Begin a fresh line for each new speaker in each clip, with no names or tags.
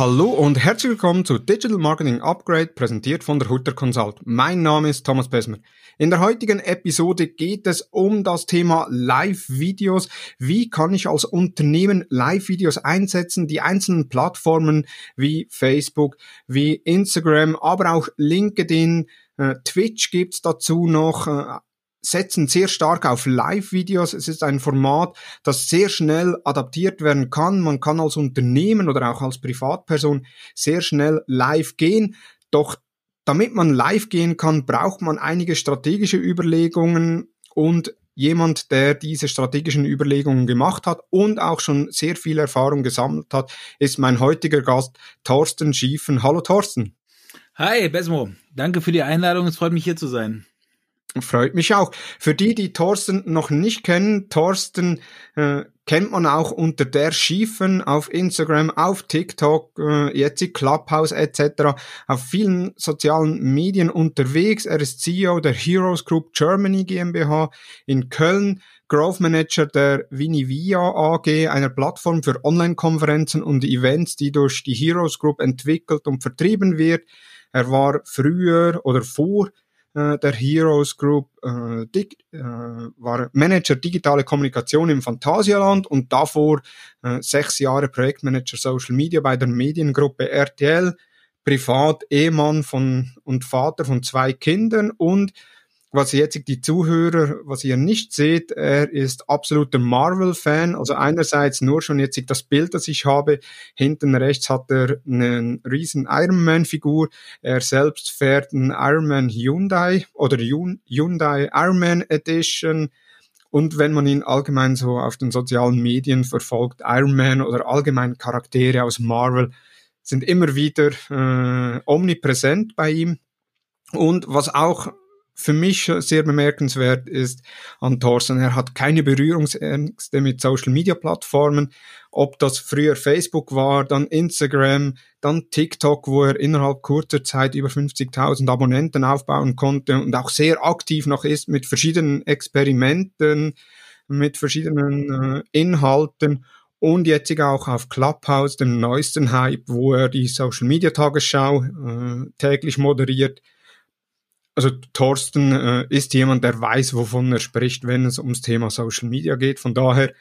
Hallo und herzlich willkommen zu Digital Marketing Upgrade, präsentiert von der Hutter Consult. Mein Name ist Thomas Besmer. In der heutigen Episode geht es um das Thema Live-Videos. Wie kann ich als Unternehmen Live-Videos einsetzen? Die einzelnen Plattformen wie Facebook, wie Instagram, aber auch LinkedIn, äh, Twitch gibt's dazu noch, äh, setzen sehr stark auf Live-Videos. Es ist ein Format, das sehr schnell adaptiert werden kann. Man kann als Unternehmen oder auch als Privatperson sehr schnell live gehen. Doch damit man live gehen kann, braucht man einige strategische Überlegungen und jemand, der diese strategischen Überlegungen gemacht hat und auch schon sehr viel Erfahrung gesammelt hat, ist mein heutiger Gast Thorsten Schiefen. Hallo Thorsten.
Hi Besmo, danke für die Einladung. Es freut mich hier zu sein.
Freut mich auch. Für die, die Thorsten noch nicht kennen, Thorsten äh, kennt man auch unter der Schiefen auf Instagram, auf TikTok, äh, jetzt die Clubhouse etc. auf vielen sozialen Medien unterwegs. Er ist CEO der Heroes Group Germany GmbH in Köln, Growth Manager der Vinivia AG, einer Plattform für Online-Konferenzen und Events, die durch die Heroes Group entwickelt und vertrieben wird. Er war früher oder vor äh, der Heroes Group äh, dig, äh, war Manager digitale Kommunikation im Phantasialand und davor äh, sechs Jahre Projektmanager Social Media bei der Mediengruppe RTL, privat Ehemann von und Vater von zwei Kindern und was jetzt die Zuhörer, was ihr nicht seht, er ist absoluter Marvel-Fan. Also einerseits nur schon jetzt das Bild, das ich habe. Hinten rechts hat er einen riesen Iron Man-Figur. Er selbst fährt einen Iron Man Hyundai oder Hyundai Iron Man Edition. Und wenn man ihn allgemein so auf den sozialen Medien verfolgt, Iron Man oder allgemein Charaktere aus Marvel sind immer wieder äh, omnipräsent bei ihm. Und was auch für mich sehr bemerkenswert ist an Thorsten, er hat keine Berührungsängste mit Social Media Plattformen, ob das früher Facebook war, dann Instagram, dann TikTok, wo er innerhalb kurzer Zeit über 50.000 Abonnenten aufbauen konnte und auch sehr aktiv noch ist mit verschiedenen Experimenten, mit verschiedenen äh, Inhalten und jetzt auch auf Clubhouse, dem neuesten Hype, wo er die Social Media Tagesschau äh, täglich moderiert also Thorsten äh, ist jemand, der weiß, wovon er spricht, wenn es ums Thema Social Media geht. Von daher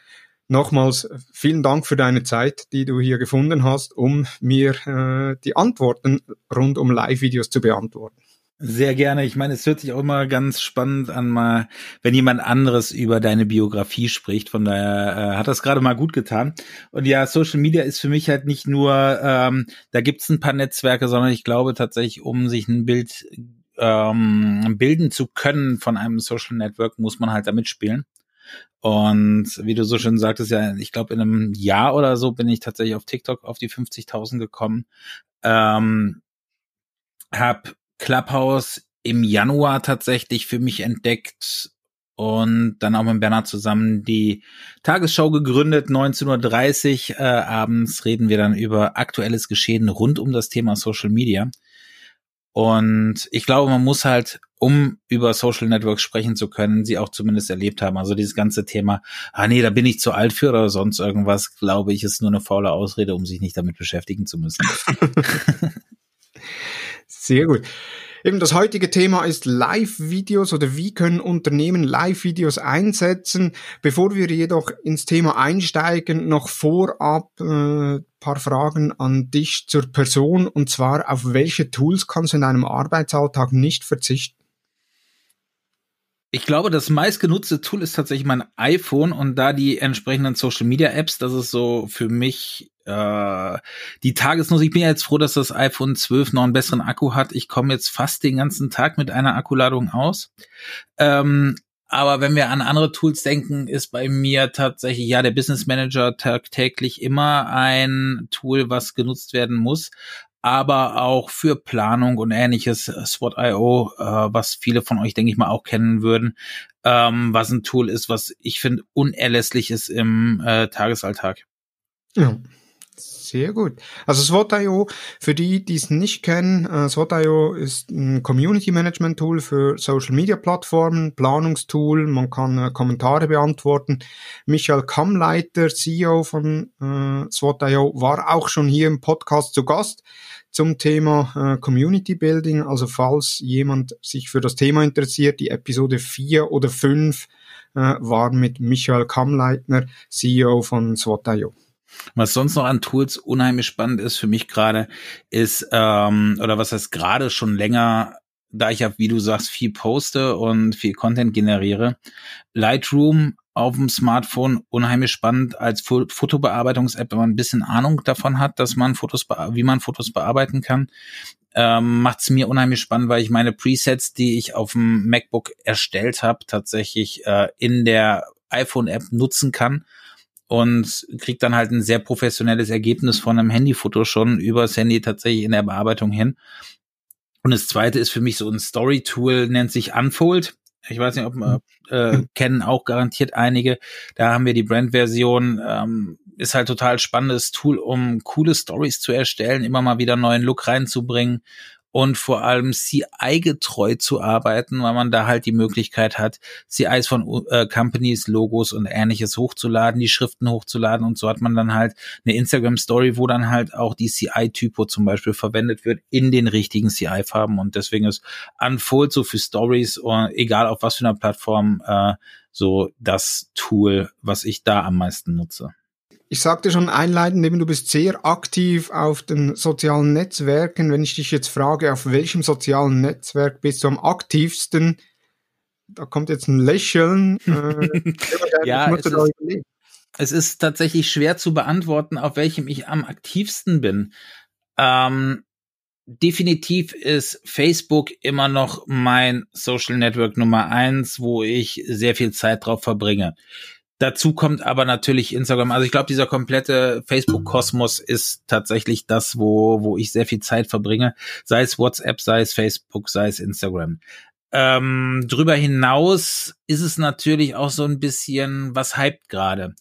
nochmals vielen Dank für deine Zeit, die du hier gefunden hast, um mir äh, die Antworten rund um Live-Videos zu beantworten.
Sehr gerne. Ich meine, es hört sich auch immer ganz spannend an, mal, wenn jemand anderes über deine Biografie spricht. Von daher äh, hat das gerade mal gut getan. Und ja, Social Media ist für mich halt nicht nur, ähm, da gibt's ein paar Netzwerke, sondern ich glaube tatsächlich, um sich ein Bild ähm, bilden zu können von einem Social Network, muss man halt damit spielen. Und wie du so schön sagtest, ja, ich glaube, in einem Jahr oder so bin ich tatsächlich auf TikTok auf die 50.000 gekommen. Ähm, hab Clubhouse im Januar tatsächlich für mich entdeckt und dann auch mit Bernhard zusammen die Tagesschau gegründet. 19.30 Uhr äh, abends reden wir dann über aktuelles Geschehen rund um das Thema Social Media. Und ich glaube, man muss halt, um über Social Networks sprechen zu können, sie auch zumindest erlebt haben. Also dieses ganze Thema, ah nee, da bin ich zu alt für oder sonst irgendwas, glaube ich, ist nur eine faule Ausrede, um sich nicht damit beschäftigen zu müssen.
Sehr gut. Eben das heutige Thema ist Live-Videos oder wie können Unternehmen Live-Videos einsetzen. Bevor wir jedoch ins Thema einsteigen, noch vorab äh, paar Fragen an dich zur Person und zwar auf welche Tools kannst du in deinem Arbeitsalltag nicht verzichten?
Ich glaube, das meistgenutzte Tool ist tatsächlich mein iPhone und da die entsprechenden Social Media Apps, das ist so für mich äh, die Tagesnutzung. Ich bin jetzt froh, dass das iPhone 12 noch einen besseren Akku hat. Ich komme jetzt fast den ganzen Tag mit einer Akkuladung aus. Ähm, aber wenn wir an andere Tools denken, ist bei mir tatsächlich ja der Business Manager tagtäglich immer ein Tool, was genutzt werden muss aber auch für Planung und ähnliches, äh, SWOT.io, äh, was viele von euch, denke ich mal, auch kennen würden, ähm, was ein Tool ist, was ich finde unerlässlich ist im äh, Tagesalltag.
Ja, Sehr gut. Also SWOT.io, für die, die es nicht kennen, äh, SWOT.io ist ein Community Management Tool für Social Media Plattformen, Planungstool, man kann äh, Kommentare beantworten. Michael Kammleiter, CEO von äh, SWOT.io, war auch schon hier im Podcast zu Gast zum Thema äh, Community Building. Also falls jemand sich für das Thema interessiert, die Episode 4 oder 5 äh, war mit Michael Kammleitner, CEO von SWOT.io.
Was sonst noch an Tools unheimlich spannend ist für mich gerade, ist, ähm, oder was heißt gerade schon länger, da ich ja, wie du sagst, viel poste und viel Content generiere, Lightroom auf dem Smartphone unheimlich spannend als Fotobearbeitungs-App, wenn man ein bisschen Ahnung davon hat, dass man Fotos, wie man Fotos bearbeiten kann. Ähm, macht es mir unheimlich spannend, weil ich meine Presets, die ich auf dem MacBook erstellt habe, tatsächlich äh, in der iPhone-App nutzen kann und kriegt dann halt ein sehr professionelles Ergebnis von einem Handyfoto schon übers Handy tatsächlich in der Bearbeitung hin. Und das zweite ist für mich so ein Story-Tool, nennt sich Unfold. Ich weiß nicht, ob wir äh, hm. kennen auch garantiert einige. Da haben wir die Brand-Version. Ähm, ist halt total spannendes Tool, um coole Stories zu erstellen, immer mal wieder neuen Look reinzubringen und vor allem CI-getreu zu arbeiten, weil man da halt die Möglichkeit hat, CIs von äh, Companies, Logos und ähnliches hochzuladen, die Schriften hochzuladen. Und so hat man dann halt eine Instagram-Story, wo dann halt auch die CI-Typo zum Beispiel verwendet wird in den richtigen CI-Farben und deswegen ist Unfold so für Stories, äh, egal auf was für einer Plattform, äh, so das Tool, was ich da am meisten nutze
ich sagte schon einleitend, eben du bist sehr aktiv auf den sozialen Netzwerken. Wenn ich dich jetzt frage, auf welchem sozialen Netzwerk bist du am aktivsten, da kommt jetzt ein Lächeln.
Äh, ja, es ist, es ist, tatsächlich schwer zu beantworten, auf welchem ich am aktivsten bin. Ähm, definitiv ist Facebook immer noch mein Social Network Nummer eins, wo ich sehr viel Zeit drauf verbringe. Dazu kommt aber natürlich Instagram. Also ich glaube, dieser komplette Facebook-Kosmos ist tatsächlich das, wo, wo ich sehr viel Zeit verbringe. Sei es WhatsApp, sei es Facebook, sei es Instagram. Ähm, drüber hinaus ist es natürlich auch so ein bisschen, was hypt gerade.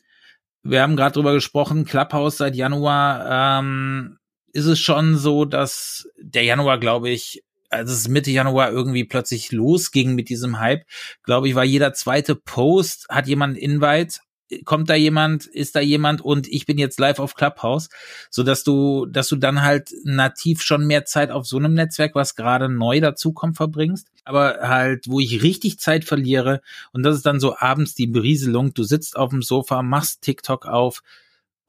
Wir haben gerade drüber gesprochen, Clubhouse seit Januar ähm, ist es schon so, dass der Januar, glaube ich, als es Mitte Januar irgendwie plötzlich losging mit diesem Hype, glaube ich, war jeder zweite Post, hat jemand Invite, kommt da jemand, ist da jemand? Und ich bin jetzt live auf Clubhouse, so dass du, dass du dann halt nativ schon mehr Zeit auf so einem Netzwerk, was gerade neu dazukommt, verbringst, aber halt, wo ich richtig Zeit verliere und das ist dann so abends die Berieselung, du sitzt auf dem Sofa, machst TikTok auf,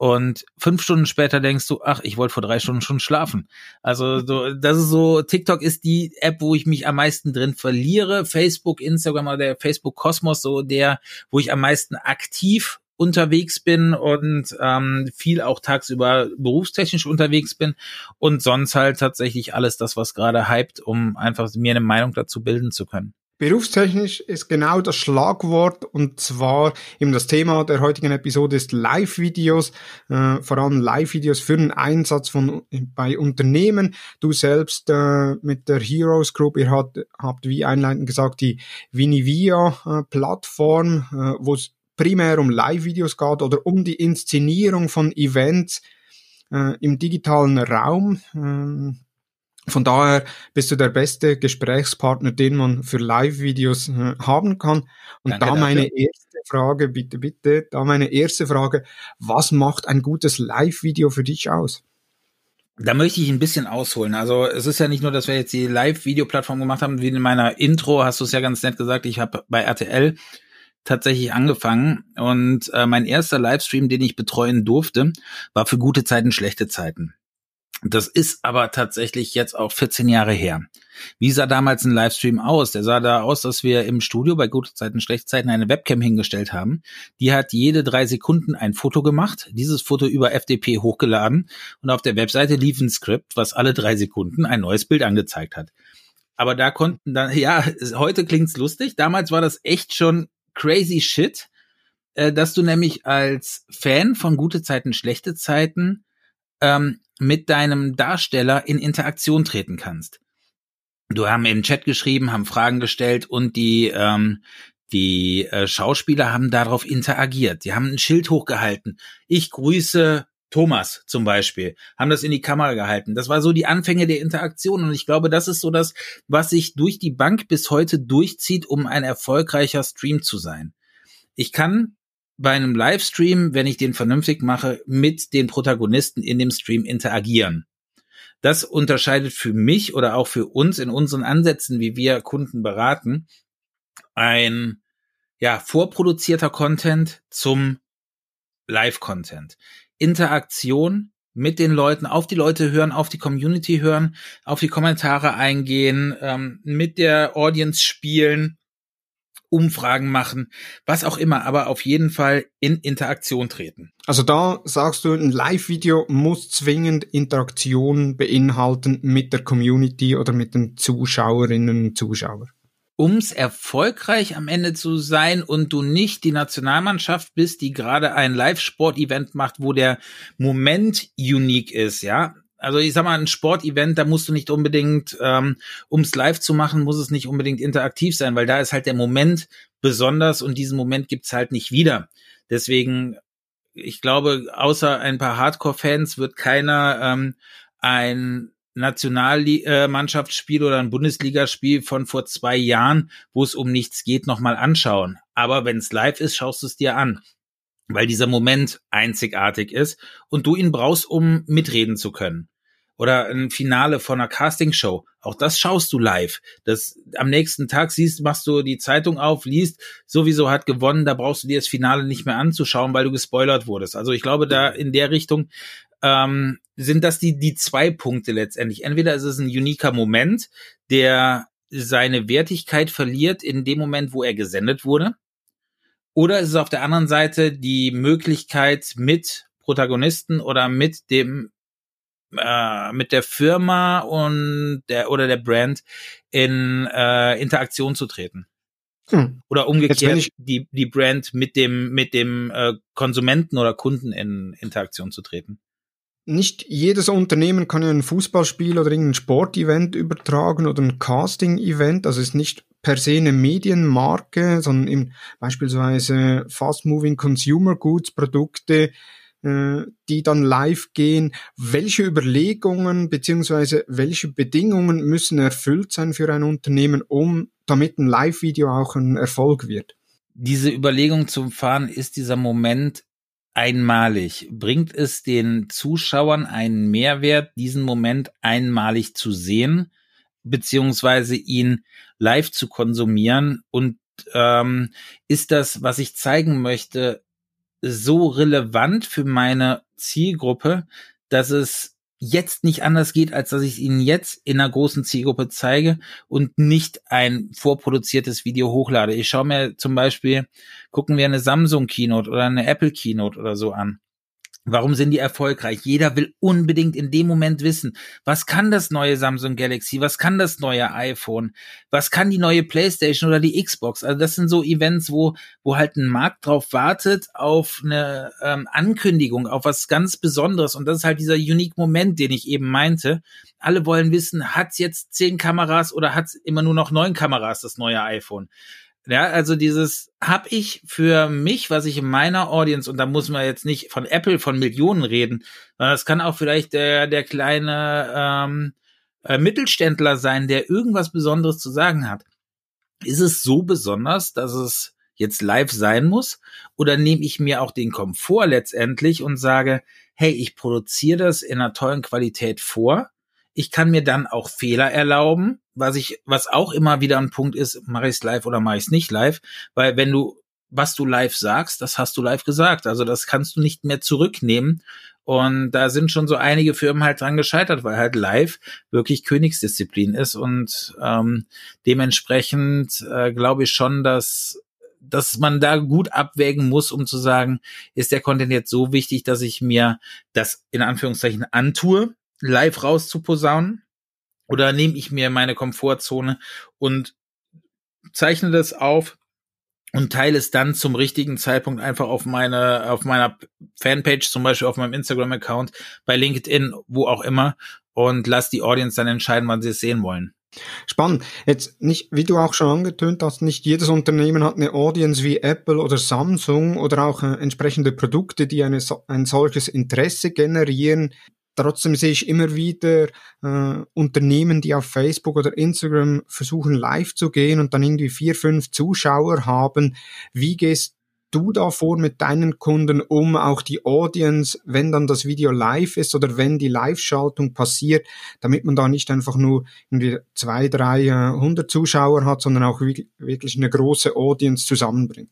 und fünf Stunden später denkst du, ach, ich wollte vor drei Stunden schon schlafen. Also so, das ist so, TikTok ist die App, wo ich mich am meisten drin verliere. Facebook, Instagram oder der Facebook Kosmos, so der, wo ich am meisten aktiv unterwegs bin und ähm, viel auch tagsüber berufstechnisch unterwegs bin und sonst halt tatsächlich alles das, was gerade hypt, um einfach mir eine Meinung dazu bilden zu können.
Berufstechnisch ist genau das Schlagwort und zwar eben das Thema der heutigen Episode ist Live-Videos, äh, vor allem Live-Videos für den Einsatz von bei Unternehmen. Du selbst äh, mit der Heroes Group, ihr habt, habt wie einleitend gesagt die Vinivia-Plattform, äh, äh, wo es primär um Live-Videos geht oder um die Inszenierung von Events äh, im digitalen Raum. Von daher bist du der beste Gesprächspartner, den man für Live-Videos äh, haben kann. Und Danke da meine dafür. erste Frage, bitte, bitte, da meine erste Frage, was macht ein gutes Live-Video für dich aus?
Da möchte ich ein bisschen ausholen. Also es ist ja nicht nur, dass wir jetzt die Live-Video-Plattform gemacht haben, wie in meiner Intro hast du es ja ganz nett gesagt, ich habe bei RTL tatsächlich angefangen und äh, mein erster Livestream, den ich betreuen durfte, war für gute Zeiten, schlechte Zeiten. Das ist aber tatsächlich jetzt auch 14 Jahre her. Wie sah damals ein Livestream aus? Der sah da aus, dass wir im Studio bei gute Zeiten, schlechte Zeiten eine Webcam hingestellt haben. Die hat jede drei Sekunden ein Foto gemacht, dieses Foto über FDP hochgeladen und auf der Webseite lief ein Skript, was alle drei Sekunden ein neues Bild angezeigt hat. Aber da konnten dann, ja, heute klingt's lustig. Damals war das echt schon crazy shit, äh, dass du nämlich als Fan von gute Zeiten, schlechte Zeiten ähm, mit deinem Darsteller in Interaktion treten kannst. Du haben im Chat geschrieben, haben Fragen gestellt und die ähm, die äh, Schauspieler haben darauf interagiert. Die haben ein Schild hochgehalten. Ich grüße Thomas zum Beispiel, haben das in die Kamera gehalten. Das war so die Anfänge der Interaktion und ich glaube, das ist so das, was sich durch die Bank bis heute durchzieht, um ein erfolgreicher Stream zu sein. Ich kann bei einem Livestream, wenn ich den vernünftig mache, mit den Protagonisten in dem Stream interagieren. Das unterscheidet für mich oder auch für uns in unseren Ansätzen, wie wir Kunden beraten, ein ja, vorproduzierter Content zum Live-Content. Interaktion mit den Leuten, auf die Leute hören, auf die Community hören, auf die Kommentare eingehen, ähm, mit der Audience spielen, Umfragen machen, was auch immer, aber auf jeden Fall in Interaktion treten.
Also da sagst du, ein Live-Video muss zwingend Interaktion beinhalten mit der Community oder mit den Zuschauerinnen und Zuschauern
ums erfolgreich am Ende zu sein und du nicht die Nationalmannschaft bist, die gerade ein Live-Sport-Event macht, wo der Moment unique ist, ja. Also ich sag mal, ein Sportevent, da musst du nicht unbedingt, ähm, ums live zu machen, muss es nicht unbedingt interaktiv sein, weil da ist halt der Moment besonders und diesen Moment gibt's halt nicht wieder. Deswegen, ich glaube, außer ein paar Hardcore-Fans wird keiner ähm, ein Nationalmannschaftsspiel oder ein Bundesligaspiel von vor zwei Jahren, wo es um nichts geht, nochmal anschauen. Aber wenn es live ist, schaust du es dir an, weil dieser Moment einzigartig ist und du ihn brauchst, um mitreden zu können. Oder ein Finale von einer Castingshow. Auch das schaust du live. Das am nächsten Tag siehst, machst du die Zeitung auf, liest, sowieso hat gewonnen, da brauchst du dir das Finale nicht mehr anzuschauen, weil du gespoilert wurdest. Also ich glaube, da in der Richtung ähm, sind das die, die zwei Punkte letztendlich. Entweder ist es ein uniker Moment, der seine Wertigkeit verliert in dem Moment, wo er gesendet wurde. Oder ist es auf der anderen Seite die Möglichkeit, mit Protagonisten oder mit dem äh, mit der Firma und der oder der Brand in äh, Interaktion zu treten. Hm. Oder umgekehrt die die Brand mit dem mit dem äh, Konsumenten oder Kunden in Interaktion zu treten
nicht jedes Unternehmen kann ja ein Fußballspiel oder irgendein Sportevent übertragen oder ein Casting-Event. Also ist nicht per se eine Medienmarke, sondern eben beispielsweise Fast-Moving Consumer Goods Produkte, äh, die dann live gehen. Welche Überlegungen beziehungsweise welche Bedingungen müssen erfüllt sein für ein Unternehmen, um damit ein Live-Video auch ein Erfolg wird?
Diese Überlegung zum Fahren ist dieser Moment, einmalig? Bringt es den Zuschauern einen Mehrwert, diesen Moment einmalig zu sehen, beziehungsweise ihn live zu konsumieren? Und ähm, ist das, was ich zeigen möchte, so relevant für meine Zielgruppe, dass es jetzt nicht anders geht, als dass ich es Ihnen jetzt in einer großen Zielgruppe zeige und nicht ein vorproduziertes Video hochlade. Ich schaue mir zum Beispiel, gucken wir eine Samsung Keynote oder eine Apple Keynote oder so an. Warum sind die erfolgreich? Jeder will unbedingt in dem Moment wissen, was kann das neue Samsung Galaxy, was kann das neue iPhone, was kann die neue PlayStation oder die Xbox. Also das sind so Events, wo wo halt ein Markt drauf wartet auf eine ähm, Ankündigung, auf was ganz Besonderes. Und das ist halt dieser unique Moment, den ich eben meinte. Alle wollen wissen, hat's jetzt zehn Kameras oder hat's immer nur noch neun Kameras das neue iPhone? Ja, also dieses habe ich für mich, was ich in meiner Audience, und da muss man jetzt nicht von Apple von Millionen reden, sondern das kann auch vielleicht der, der kleine ähm, äh, Mittelständler sein, der irgendwas Besonderes zu sagen hat. Ist es so besonders, dass es jetzt live sein muss? Oder nehme ich mir auch den Komfort letztendlich und sage, hey, ich produziere das in einer tollen Qualität vor. Ich kann mir dann auch Fehler erlauben was ich, was auch immer wieder ein Punkt ist, mache ich es live oder mache ich es nicht live, weil wenn du was du live sagst, das hast du live gesagt. Also das kannst du nicht mehr zurücknehmen. Und da sind schon so einige Firmen halt dran gescheitert, weil halt live wirklich Königsdisziplin ist. Und ähm, dementsprechend äh, glaube ich schon, dass dass man da gut abwägen muss, um zu sagen, ist der Content jetzt so wichtig, dass ich mir das in Anführungszeichen antue, live rauszuposaunen oder nehme ich mir meine Komfortzone und zeichne das auf und teile es dann zum richtigen Zeitpunkt einfach auf meine, auf meiner Fanpage, zum Beispiel auf meinem Instagram-Account, bei LinkedIn, wo auch immer, und lass die Audience dann entscheiden, wann sie es sehen wollen.
Spannend. Jetzt nicht, wie du auch schon angetönt hast, nicht jedes Unternehmen hat eine Audience wie Apple oder Samsung oder auch äh, entsprechende Produkte, die eine, ein solches Interesse generieren. Trotzdem sehe ich immer wieder äh, Unternehmen, die auf Facebook oder Instagram versuchen live zu gehen und dann irgendwie vier, fünf Zuschauer haben. Wie gehst du da vor mit deinen Kunden, um auch die Audience, wenn dann das Video live ist oder wenn die Live-Schaltung passiert, damit man da nicht einfach nur irgendwie zwei, drei, äh, hundert Zuschauer hat, sondern auch wirklich eine große Audience zusammenbringt?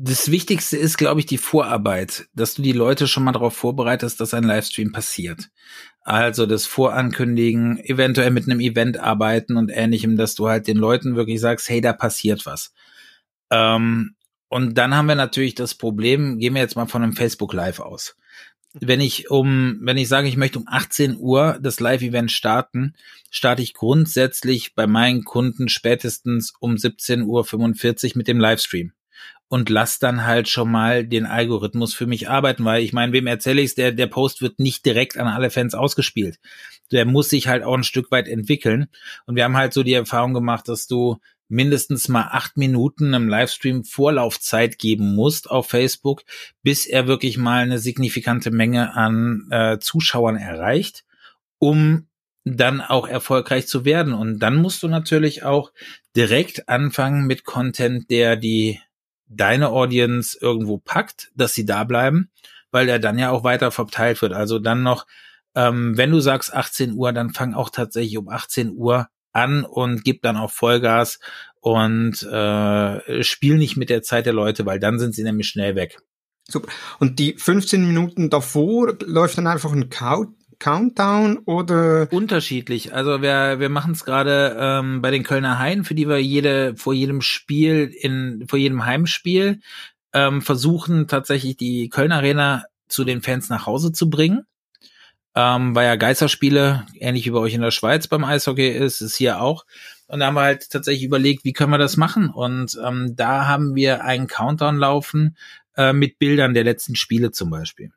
Das Wichtigste ist, glaube ich, die Vorarbeit, dass du die Leute schon mal darauf vorbereitest, dass ein Livestream passiert. Also das Vorankündigen, eventuell mit einem Event arbeiten und ähnlichem, dass du halt den Leuten wirklich sagst, hey, da passiert was. Ähm, und dann haben wir natürlich das Problem, gehen wir jetzt mal von einem Facebook Live aus. Wenn ich um, wenn ich sage, ich möchte um 18 Uhr das Live-Event starten, starte ich grundsätzlich bei meinen Kunden spätestens um 17.45 Uhr mit dem Livestream und lass dann halt schon mal den Algorithmus für mich arbeiten, weil ich meine, wem erzähle ich's, der, der Post wird nicht direkt an alle Fans ausgespielt. Der muss sich halt auch ein Stück weit entwickeln. Und wir haben halt so die Erfahrung gemacht, dass du mindestens mal acht Minuten im Livestream Vorlaufzeit geben musst auf Facebook, bis er wirklich mal eine signifikante Menge an äh, Zuschauern erreicht, um dann auch erfolgreich zu werden. Und dann musst du natürlich auch direkt anfangen mit Content, der die deine Audience irgendwo packt, dass sie da bleiben, weil er dann ja auch weiter verteilt wird. Also dann noch, ähm, wenn du sagst 18 Uhr, dann fang auch tatsächlich um 18 Uhr an und gib dann auch Vollgas und äh, spiel nicht mit der Zeit der Leute, weil dann sind sie nämlich schnell weg.
Super. Und die 15 Minuten davor läuft dann einfach ein Countdown oder?
Unterschiedlich. Also wir, wir machen es gerade ähm, bei den Kölner Haien, für die wir jede vor jedem Spiel in vor jedem Heimspiel ähm, versuchen tatsächlich die Kölner Arena zu den Fans nach Hause zu bringen ähm, weil ja Geisterspiele, ähnlich wie bei euch in der Schweiz beim Eishockey ist, ist hier auch. Und da haben wir halt tatsächlich überlegt, wie können wir das machen? Und ähm, da haben wir einen Countdown laufen äh, mit Bildern der letzten Spiele zum Beispiel.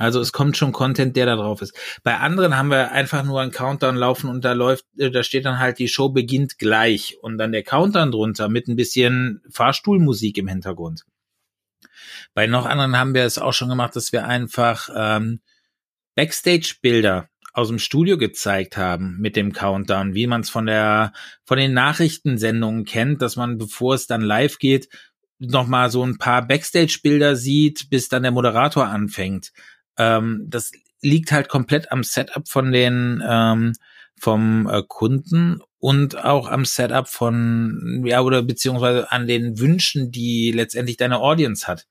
Also es kommt schon Content, der da drauf ist. Bei anderen haben wir einfach nur einen Countdown laufen und da läuft, äh, da steht dann halt, die Show beginnt gleich und dann der Countdown drunter mit ein bisschen Fahrstuhlmusik im Hintergrund. Bei noch anderen haben wir es auch schon gemacht, dass wir einfach ähm, Backstage-Bilder aus dem Studio gezeigt haben mit dem Countdown, wie man es von der von den Nachrichtensendungen kennt, dass man bevor es dann live geht, noch mal so ein paar Backstage-Bilder sieht, bis dann der Moderator anfängt. Ähm, das liegt halt komplett am Setup von den ähm, vom äh, Kunden und auch am Setup von ja oder beziehungsweise an den Wünschen, die letztendlich deine Audience hat.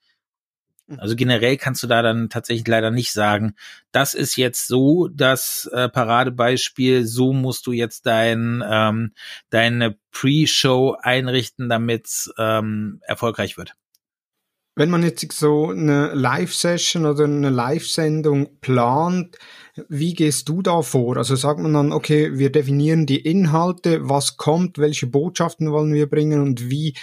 Mhm. Also generell kannst du da dann tatsächlich leider nicht sagen, das ist jetzt so das äh, Paradebeispiel, so musst du jetzt dein, ähm, deine Pre-Show einrichten, damit ähm, erfolgreich wird.
Wenn man jetzt so eine Live-Session oder eine Live-Sendung plant, wie gehst du da vor? Also sagt man dann, okay, wir definieren die Inhalte, was kommt, welche Botschaften wollen wir bringen und wie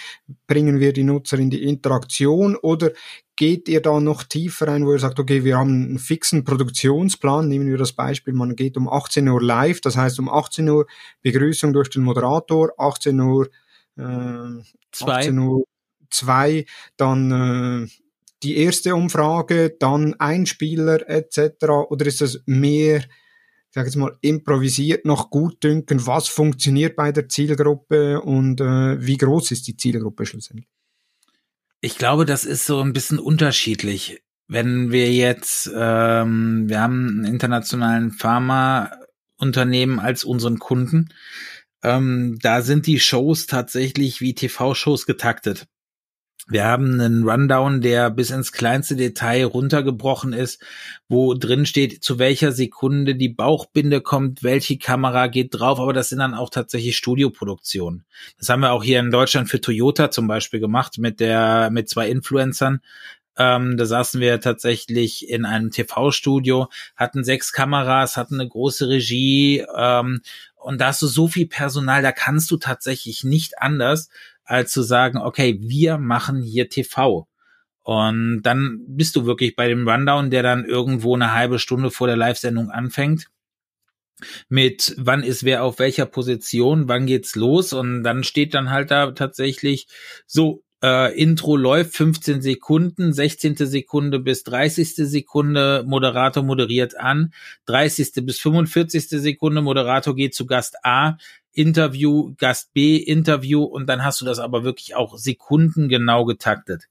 bringen wir die Nutzer in die Interaktion? Oder geht ihr da noch tiefer ein, wo ihr sagt, okay, wir haben einen fixen Produktionsplan, nehmen wir das Beispiel, man geht um 18 Uhr live, das heißt um 18 Uhr Begrüßung durch den Moderator, 18 Uhr, äh, 18 Uhr 2, dann äh, die erste Umfrage, dann Einspieler etc. Oder ist das mehr, ich sage jetzt mal, improvisiert noch gut dünken, was funktioniert bei der Zielgruppe und äh, wie groß ist die Zielgruppe schlussendlich?
Ich glaube, das ist so ein bisschen unterschiedlich. Wenn wir jetzt, ähm, wir haben einen internationalen Pharmaunternehmen als unseren Kunden, ähm, da sind die Shows tatsächlich wie TV-Shows getaktet. Wir haben einen Rundown, der bis ins kleinste Detail runtergebrochen ist, wo drin steht, zu welcher Sekunde die Bauchbinde kommt, welche Kamera geht drauf, aber das sind dann auch tatsächlich Studioproduktionen. Das haben wir auch hier in Deutschland für Toyota zum Beispiel gemacht mit der, mit zwei Influencern. Ähm, da saßen wir tatsächlich in einem TV-Studio, hatten sechs Kameras, hatten eine große Regie, ähm, und da hast du so viel Personal, da kannst du tatsächlich nicht anders, als zu sagen, okay, wir machen hier TV. Und dann bist du wirklich bei dem Rundown, der dann irgendwo eine halbe Stunde vor der Live-Sendung anfängt. mit wann ist wer auf welcher Position, wann geht's los und dann steht dann halt da tatsächlich so äh, Intro läuft 15 Sekunden, 16. Sekunde bis 30. Sekunde, Moderator moderiert an, 30. bis 45. Sekunde, Moderator geht zu Gast A, Interview, Gast B, Interview und dann hast du das aber wirklich auch sekundengenau getaktet.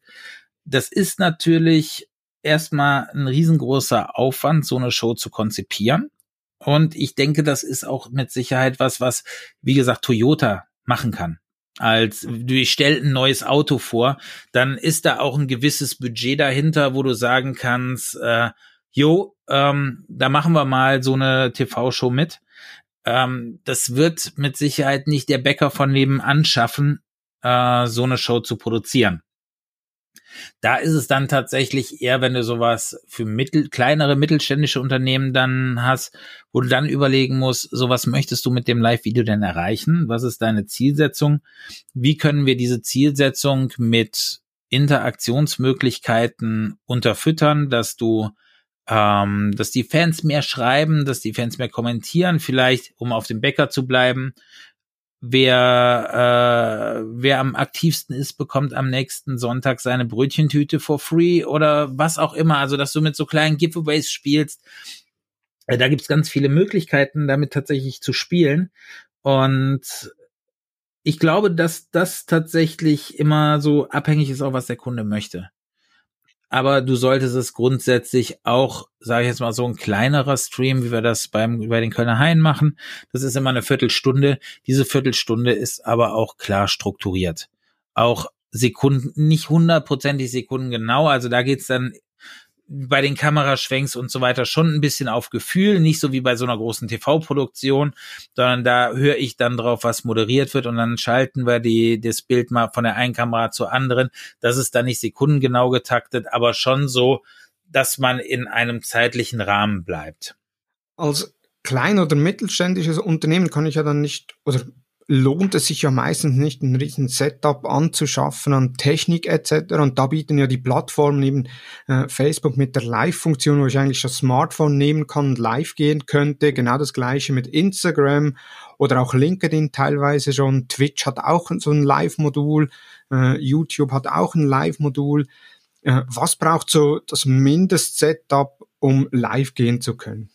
Das ist natürlich erstmal ein riesengroßer Aufwand, so eine Show zu konzipieren. Und ich denke, das ist auch mit Sicherheit was, was, wie gesagt, Toyota machen kann. Als du stellst ein neues Auto vor, dann ist da auch ein gewisses Budget dahinter, wo du sagen kannst, äh, jo, ähm, da machen wir mal so eine TV-Show mit. Ähm, das wird mit Sicherheit nicht der Bäcker von nebenan schaffen, äh, so eine Show zu produzieren. Da ist es dann tatsächlich eher, wenn du sowas für mittel, kleinere mittelständische Unternehmen dann hast, wo du dann überlegen musst, so was möchtest du mit dem Live-Video denn erreichen? Was ist deine Zielsetzung? Wie können wir diese Zielsetzung mit Interaktionsmöglichkeiten unterfüttern, dass du ähm, dass die Fans mehr schreiben, dass die Fans mehr kommentieren, vielleicht um auf dem Bäcker zu bleiben, wer, äh, wer am aktivsten ist, bekommt am nächsten Sonntag seine Brötchentüte for free oder was auch immer. Also, dass du mit so kleinen Giveaways spielst. Äh, da gibt's ganz viele Möglichkeiten, damit tatsächlich zu spielen. Und ich glaube, dass das tatsächlich immer so abhängig ist, auch was der Kunde möchte aber du solltest es grundsätzlich auch, sage ich jetzt mal, so ein kleinerer Stream, wie wir das beim bei den Kölner Haien machen. Das ist immer eine Viertelstunde. Diese Viertelstunde ist aber auch klar strukturiert. Auch Sekunden, nicht hundertprozentig Sekunden genau. Also da geht's dann bei den Kameraschwenks und so weiter schon ein bisschen auf Gefühl, nicht so wie bei so einer großen TV-Produktion, sondern da höre ich dann drauf, was moderiert wird und dann schalten wir die, das Bild mal von der einen Kamera zur anderen. Das ist dann nicht sekundengenau getaktet, aber schon so, dass man in einem zeitlichen Rahmen bleibt.
Als klein- oder mittelständisches Unternehmen kann ich ja dann nicht, oder lohnt es sich ja meistens nicht, ein riesen Setup anzuschaffen an Technik etc. Und da bieten ja die Plattformen eben äh, Facebook mit der Live-Funktion, wo ich eigentlich das Smartphone nehmen kann und live gehen könnte. Genau das gleiche mit Instagram oder auch LinkedIn teilweise schon. Twitch hat auch so ein Live-Modul, äh, YouTube hat auch ein Live-Modul. Äh, was braucht so das Mindest-Setup, um live gehen zu können?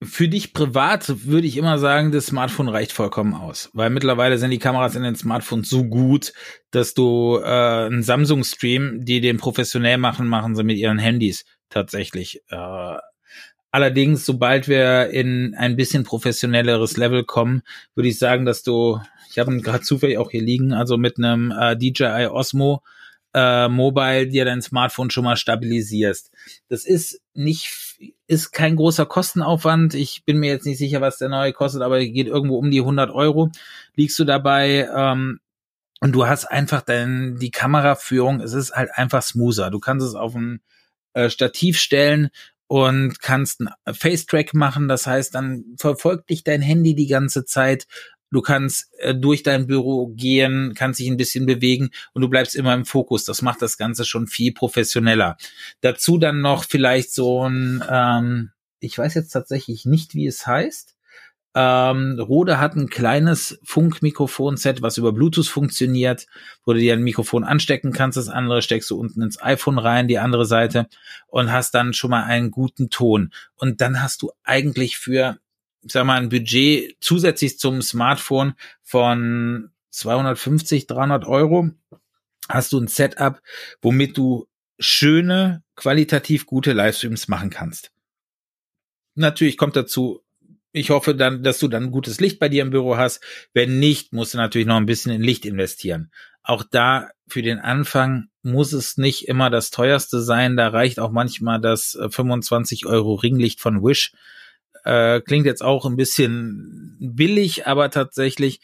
Für dich privat würde ich immer sagen, das Smartphone reicht vollkommen aus, weil mittlerweile sind die Kameras in den Smartphones so gut, dass du äh, einen Samsung-Stream, die den professionell machen, machen sie mit ihren Handys tatsächlich. Äh, allerdings, sobald wir in ein bisschen professionelleres Level kommen, würde ich sagen, dass du, ich habe ihn gerade zufällig auch hier liegen, also mit einem äh, DJI Osmo äh, Mobile dir dein Smartphone schon mal stabilisierst. Das ist nicht, ist kein großer Kostenaufwand. Ich bin mir jetzt nicht sicher, was der neue kostet, aber geht irgendwo um die 100 Euro. Liegst du dabei, ähm, und du hast einfach dein, die Kameraführung, es ist halt einfach smoother. Du kannst es auf ein äh, Stativ stellen und kannst ein Face-Track machen. Das heißt, dann verfolgt dich dein Handy die ganze Zeit Du kannst äh, durch dein Büro gehen, kannst dich ein bisschen bewegen und du bleibst immer im Fokus. Das macht das Ganze schon viel professioneller. Dazu dann noch vielleicht so ein, ähm, ich weiß jetzt tatsächlich nicht, wie es heißt. Ähm, Rode hat ein kleines Funkmikrofon-Set, was über Bluetooth funktioniert, wo du dir ein Mikrofon anstecken kannst. Das andere steckst du unten ins iPhone rein, die andere Seite, und hast dann schon mal einen guten Ton. Und dann hast du eigentlich für sag mal, ein Budget zusätzlich zum Smartphone von 250, 300 Euro hast du ein Setup, womit du schöne, qualitativ gute Livestreams machen kannst. Natürlich kommt dazu, ich hoffe dann, dass du dann gutes Licht bei dir im Büro hast. Wenn nicht, musst du natürlich noch ein bisschen in Licht investieren. Auch da für den Anfang muss es nicht immer das teuerste sein. Da reicht auch manchmal das 25 äh, Euro Ringlicht von Wish äh, klingt jetzt auch ein bisschen billig, aber tatsächlich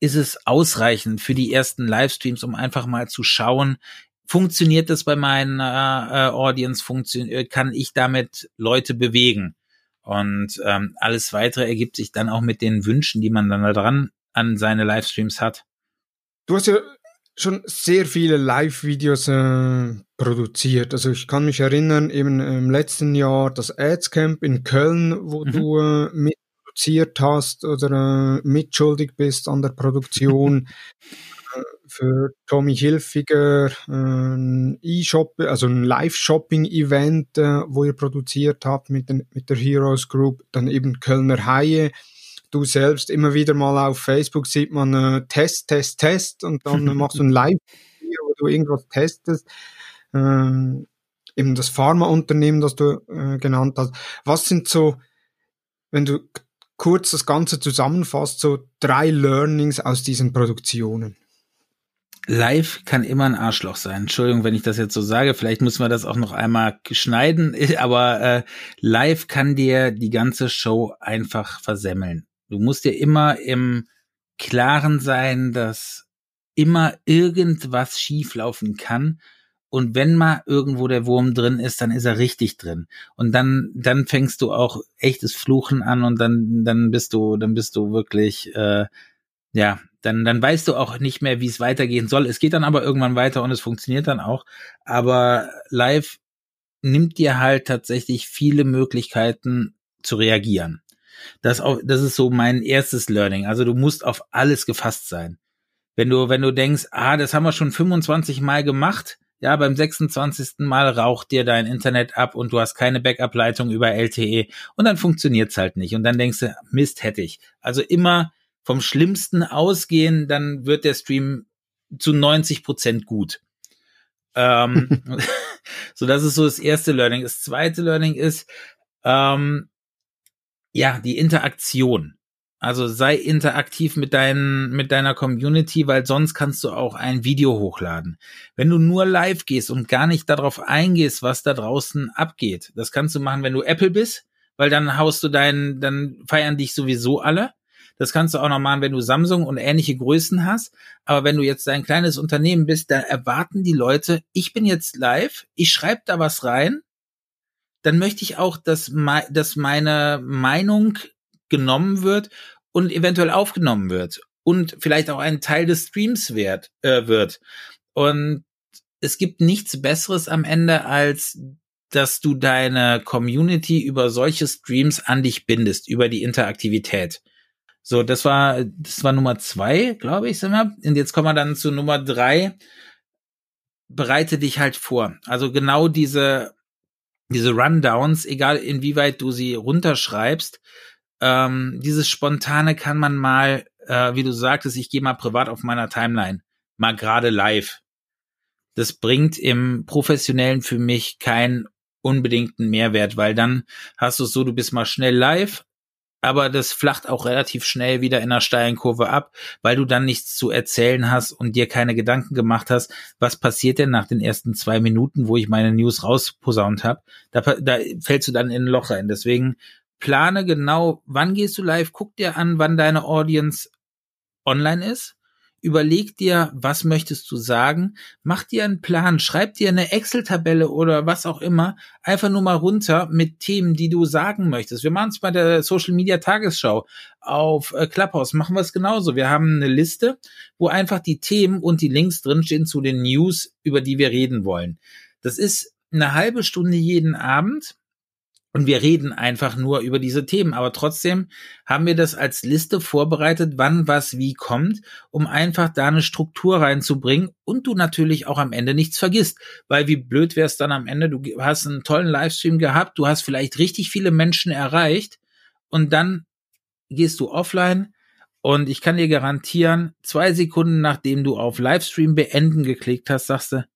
ist es ausreichend für die ersten Livestreams, um einfach mal zu schauen, funktioniert das bei meinen äh, Audience, funktioniert, kann ich damit Leute bewegen? Und ähm, alles weitere ergibt sich dann auch mit den Wünschen, die man dann da dran an seine Livestreams hat.
Du hast ja schon sehr viele Live-Videos äh, produziert. Also ich kann mich erinnern, eben im letzten Jahr das Ads Camp in Köln, wo mhm. du äh, mit produziert hast oder äh, mitschuldig bist an der Produktion. Äh, für Tommy Hilfiger äh, ein E-Shop, also ein Live-Shopping-Event, äh, wo ihr produziert habt mit, den, mit der Heroes Group, dann eben Kölner Haie. Du selbst immer wieder mal auf Facebook sieht man äh, Test, Test, Test und dann machst du ein Live, wo du irgendwas testest. Ähm, eben das Pharmaunternehmen, das du äh, genannt hast. Was sind so, wenn du kurz das Ganze zusammenfasst, so drei Learnings aus diesen Produktionen?
Live kann immer ein Arschloch sein. Entschuldigung, wenn ich das jetzt so sage. Vielleicht müssen wir das auch noch einmal schneiden. Aber äh, live kann dir die ganze Show einfach versemmeln. Du musst dir immer im Klaren sein, dass immer irgendwas schieflaufen kann und wenn mal irgendwo der Wurm drin ist, dann ist er richtig drin. Und dann, dann fängst du auch echtes Fluchen an und dann, dann bist du, dann bist du wirklich, äh, ja, dann, dann weißt du auch nicht mehr, wie es weitergehen soll. Es geht dann aber irgendwann weiter und es funktioniert dann auch. Aber live nimmt dir halt tatsächlich viele Möglichkeiten zu reagieren. Das, auch, das ist so mein erstes Learning. Also du musst auf alles gefasst sein. Wenn du, wenn du denkst, ah, das haben wir schon 25 Mal gemacht, ja, beim 26. Mal raucht dir dein Internet ab und du hast keine Backup-Leitung über LTE und dann funktioniert's halt nicht. Und dann denkst du, Mist hätte ich. Also immer vom Schlimmsten ausgehen, dann wird der Stream zu 90 Prozent gut. Ähm, so, das ist so das erste Learning. Das zweite Learning ist, ähm, ja, die Interaktion. Also sei interaktiv mit deinen, mit deiner Community, weil sonst kannst du auch ein Video hochladen. Wenn du nur live gehst und gar nicht darauf eingehst, was da draußen abgeht, das kannst du machen, wenn du Apple bist, weil dann haust du deinen, dann feiern dich sowieso alle. Das kannst du auch noch machen, wenn du Samsung und ähnliche Größen hast. Aber wenn du jetzt ein kleines Unternehmen bist, dann erwarten die Leute, ich bin jetzt live, ich schreibe da was rein, dann möchte ich auch, dass, dass meine Meinung genommen wird und eventuell aufgenommen wird und vielleicht auch ein Teil des Streams wird, äh, wird. Und es gibt nichts Besseres am Ende, als dass du deine Community über solche Streams an dich bindest, über die Interaktivität. So, das war, das war Nummer zwei, glaube ich, sind wir. Und jetzt kommen wir dann zu Nummer drei. Bereite dich halt vor. Also genau diese, diese Rundowns, egal inwieweit du sie runterschreibst, ähm, dieses Spontane kann man mal, äh, wie du sagtest, ich gehe mal privat auf meiner Timeline, mal gerade live. Das bringt im Professionellen für mich keinen unbedingten Mehrwert, weil dann hast du es so, du bist mal schnell live, aber das flacht auch relativ schnell wieder in einer steilen Kurve ab, weil du dann nichts zu erzählen hast und dir keine Gedanken gemacht hast, was passiert denn nach den ersten zwei Minuten, wo ich meine News rausposaunt habe. Da, da fällst du dann in ein Loch rein. Deswegen plane genau, wann gehst du live, guck dir an, wann deine Audience online ist. Überleg dir, was möchtest du sagen, mach dir einen Plan, schreib dir eine Excel-Tabelle oder was auch immer, einfach nur mal runter mit Themen, die du sagen möchtest. Wir machen es bei der Social Media Tagesschau auf äh, Clubhouse, machen wir es genauso. Wir haben eine Liste, wo einfach die Themen und die Links drinstehen zu den News, über die wir reden wollen. Das ist eine halbe Stunde jeden Abend und wir reden einfach nur über diese Themen. Aber trotzdem haben wir das als Liste vorbereitet, wann was wie kommt, um einfach da eine Struktur reinzubringen und du natürlich auch am Ende nichts vergisst. Weil wie blöd wäre es dann am Ende, du hast einen tollen Livestream gehabt, du hast vielleicht richtig viele Menschen erreicht und dann gehst du offline und ich kann dir garantieren, zwei Sekunden nachdem du auf Livestream beenden geklickt hast, sagst du,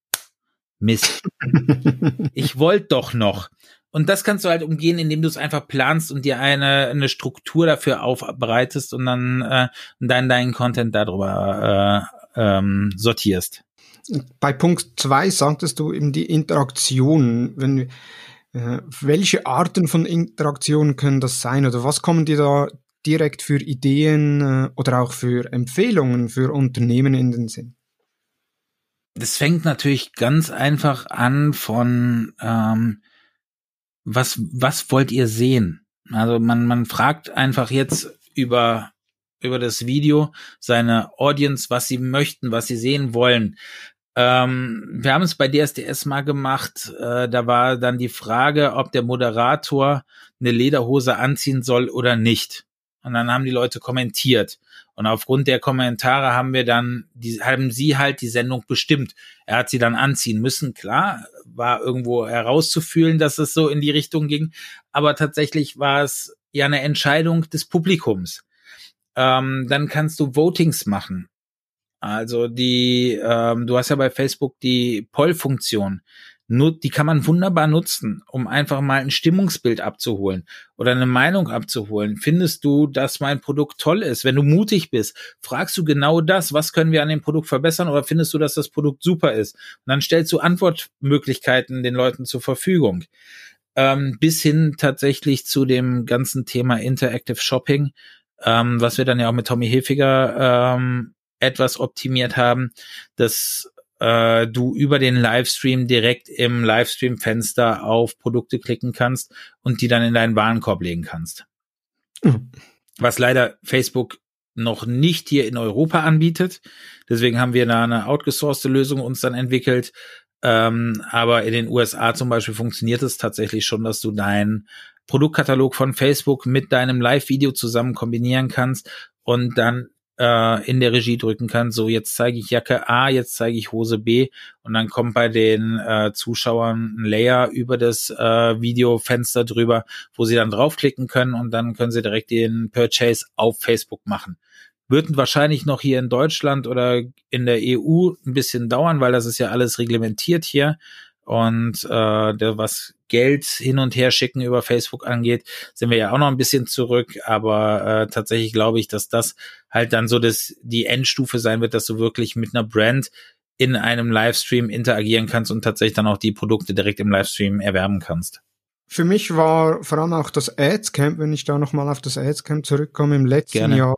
Mist. ich wollte doch noch. Und das kannst du halt umgehen, indem du es einfach planst und dir eine, eine Struktur dafür aufbereitest und dann, äh, dann deinen Content darüber äh, ähm, sortierst.
Bei Punkt zwei sagtest du eben die Interaktion. Wenn, äh, welche Arten von Interaktionen können das sein oder was kommen dir da direkt für Ideen äh, oder auch für Empfehlungen für Unternehmen in den Sinn?
Das fängt natürlich ganz einfach an von ähm, was, was wollt ihr sehen? Also man, man fragt einfach jetzt über, über das Video seine Audience, was sie möchten, was sie sehen wollen. Ähm, wir haben es bei DSDS mal gemacht. Äh, da war dann die Frage, ob der Moderator eine Lederhose anziehen soll oder nicht. Und dann haben die Leute kommentiert. Und aufgrund der Kommentare haben wir dann, die, haben sie halt die Sendung bestimmt. Er hat sie dann anziehen müssen. Klar, war irgendwo herauszufühlen, dass es so in die Richtung ging. Aber tatsächlich war es ja eine Entscheidung des Publikums. Ähm, dann kannst du Votings machen. Also die, ähm, du hast ja bei Facebook die Poll-Funktion die kann man wunderbar nutzen, um einfach mal ein Stimmungsbild abzuholen oder eine Meinung abzuholen. Findest du, dass mein Produkt toll ist? Wenn du mutig bist, fragst du genau das, was können wir an dem Produkt verbessern oder findest du, dass das Produkt super ist? Und dann stellst du Antwortmöglichkeiten den Leuten zur Verfügung. Ähm, bis hin tatsächlich zu dem ganzen Thema Interactive Shopping, ähm, was wir dann ja auch mit Tommy Hilfiger ähm, etwas optimiert haben. Das äh, du über den Livestream direkt im Livestream-Fenster auf Produkte klicken kannst und die dann in deinen Warenkorb legen kannst. Mhm. Was leider Facebook noch nicht hier in Europa anbietet. Deswegen haben wir da eine outgesourcete Lösung uns dann entwickelt. Ähm, aber in den USA zum Beispiel funktioniert es tatsächlich schon, dass du deinen Produktkatalog von Facebook mit deinem Live-Video zusammen kombinieren kannst und dann äh, in der Regie drücken kann, so jetzt zeige ich Jacke A, jetzt zeige ich Hose B. Und dann kommt bei den äh, Zuschauern ein Layer über das äh, Videofenster drüber, wo sie dann draufklicken können. Und dann können sie direkt den Purchase auf Facebook machen. Würden wahrscheinlich noch hier in Deutschland oder in der EU ein bisschen dauern, weil das ist ja alles reglementiert hier und äh, der was Geld hin und her schicken über Facebook angeht, sind wir ja auch noch ein bisschen zurück. Aber äh, tatsächlich glaube ich, dass das halt dann so das, die Endstufe sein wird, dass du wirklich mit einer Brand in einem Livestream interagieren kannst und tatsächlich dann auch die Produkte direkt im Livestream erwerben kannst.
Für mich war vor allem auch das Ads-Camp, wenn ich da nochmal auf das Ads-Camp zurückkomme, im letzten Gerne. Jahr.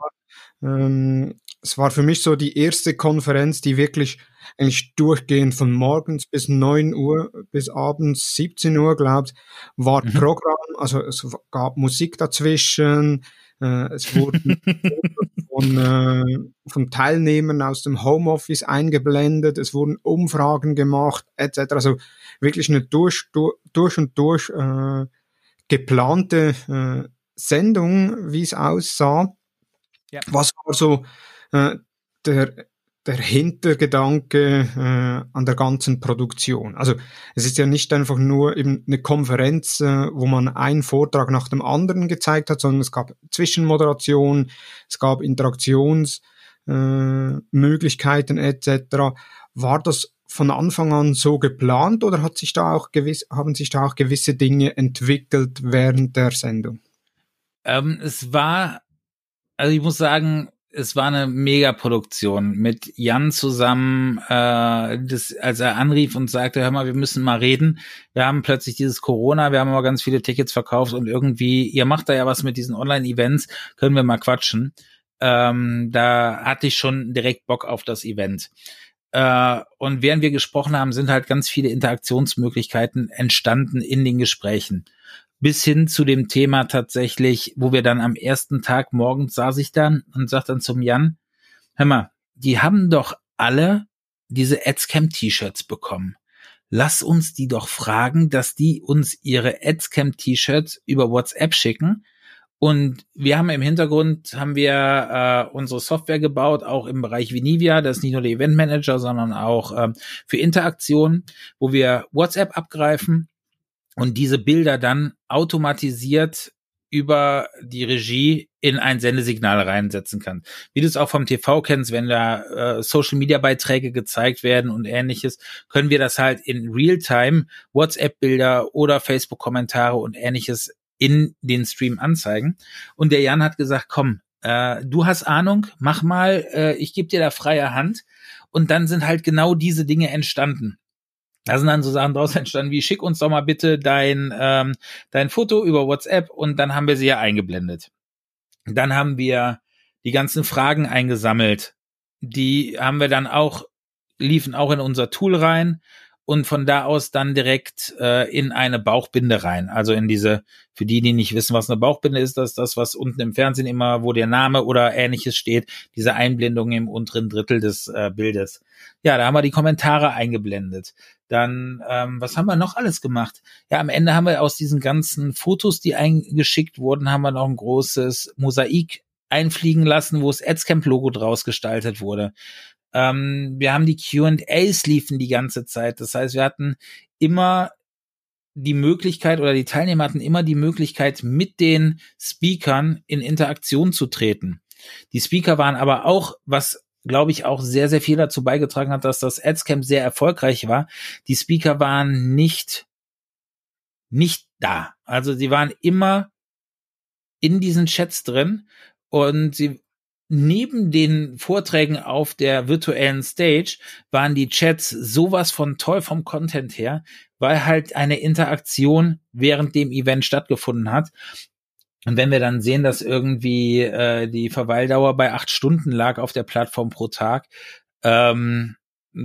Ähm, es war für mich so die erste Konferenz, die wirklich eigentlich durchgehend von morgens bis neun Uhr bis abends 17 Uhr, glaubt, war mhm. Programm, also es gab Musik dazwischen, äh, es wurden von, äh, von Teilnehmern aus dem Homeoffice eingeblendet, es wurden Umfragen gemacht, etc. Also wirklich eine durch, durch, durch und durch äh, geplante äh, Sendung, wie es aussah. Ja. Was war so äh, der der Hintergedanke äh, an der ganzen Produktion. Also es ist ja nicht einfach nur eben eine Konferenz, äh, wo man einen Vortrag nach dem anderen gezeigt hat, sondern es gab Zwischenmoderation, es gab Interaktionsmöglichkeiten äh, etc. War das von Anfang an so geplant oder hat sich da auch gewiss, haben sich da auch gewisse Dinge entwickelt während der Sendung?
Ähm, es war, also ich muss sagen, es war eine Megaproduktion mit Jan zusammen, äh, das, als er anrief und sagte, hör mal, wir müssen mal reden. Wir haben plötzlich dieses Corona, wir haben aber ganz viele Tickets verkauft und irgendwie, ihr macht da ja was mit diesen Online-Events, können wir mal quatschen. Ähm, da hatte ich schon direkt Bock auf das Event. Äh, und während wir gesprochen haben, sind halt ganz viele Interaktionsmöglichkeiten entstanden in den Gesprächen bis hin zu dem Thema tatsächlich, wo wir dann am ersten Tag morgens saß ich dann und sagte dann zum Jan, hör mal, die haben doch alle diese Adscamp-T-Shirts bekommen. Lass uns die doch fragen, dass die uns ihre Adscamp-T-Shirts über WhatsApp schicken. Und wir haben im Hintergrund haben wir äh, unsere Software gebaut, auch im Bereich Vinivia. Das ist nicht nur der Event Manager, sondern auch ähm, für Interaktion, wo wir WhatsApp abgreifen und diese Bilder dann automatisiert über die Regie in ein Sendesignal reinsetzen kann. Wie du es auch vom TV kennst, wenn da äh, Social Media Beiträge gezeigt werden und ähnliches, können wir das halt in Realtime WhatsApp Bilder oder Facebook Kommentare und ähnliches in den Stream anzeigen. Und der Jan hat gesagt, komm, äh, du hast Ahnung, mach mal, äh, ich gebe dir da freie Hand. Und dann sind halt genau diese Dinge entstanden. Da sind dann so Sachen draus entstanden wie schick uns doch mal bitte dein, ähm, dein Foto über WhatsApp und dann haben wir sie ja eingeblendet. Dann haben wir die ganzen Fragen eingesammelt. Die haben wir dann auch, liefen auch in unser Tool rein und von da aus dann direkt äh, in eine Bauchbinde rein. Also in diese, für die, die nicht wissen, was eine Bauchbinde ist, das ist das, was unten im Fernsehen immer, wo der Name oder ähnliches steht, diese Einblendung im unteren Drittel des äh, Bildes. Ja, da haben wir die Kommentare eingeblendet. Dann, ähm, was haben wir noch alles gemacht? Ja, am Ende haben wir aus diesen ganzen Fotos, die eingeschickt wurden, haben wir noch ein großes Mosaik einfliegen lassen, wo das Adscamp-Logo draus gestaltet wurde. Ähm, wir haben die QAs liefen die ganze Zeit. Das heißt, wir hatten immer die Möglichkeit oder die Teilnehmer hatten immer die Möglichkeit, mit den Speakern in Interaktion zu treten. Die Speaker waren aber auch, was glaube ich auch sehr, sehr viel dazu beigetragen hat, dass das Adscamp sehr erfolgreich war. Die Speaker waren nicht, nicht da. Also sie waren immer in diesen Chats drin und sie neben den Vorträgen auf der virtuellen Stage waren die Chats sowas von toll vom Content her, weil halt eine Interaktion während dem Event stattgefunden hat. Und wenn wir dann sehen, dass irgendwie äh, die Verweildauer bei acht Stunden lag auf der Plattform pro Tag, ähm,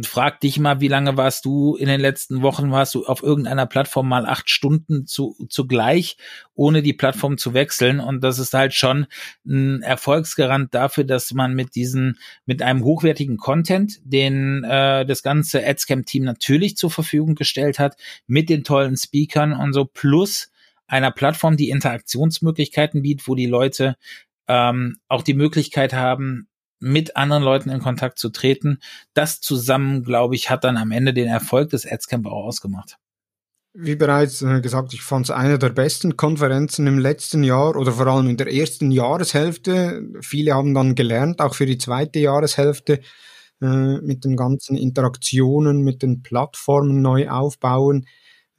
frag dich mal, wie lange warst du in den letzten Wochen, warst du auf irgendeiner Plattform mal acht Stunden zu, zugleich, ohne die Plattform zu wechseln. Und das ist halt schon ein Erfolgsgarant dafür, dass man mit diesen, mit einem hochwertigen Content, den äh, das ganze Adscam-Team natürlich zur Verfügung gestellt hat, mit den tollen Speakern und so, plus einer Plattform, die Interaktionsmöglichkeiten bietet, wo die Leute ähm, auch die Möglichkeit haben, mit anderen Leuten in Kontakt zu treten. Das zusammen, glaube ich, hat dann am Ende den Erfolg des Adscamp auch ausgemacht.
Wie bereits äh, gesagt, ich fand es eine der besten Konferenzen im letzten Jahr oder vor allem in der ersten Jahreshälfte. Viele haben dann gelernt, auch für die zweite Jahreshälfte äh, mit den ganzen Interaktionen, mit den Plattformen neu aufbauen.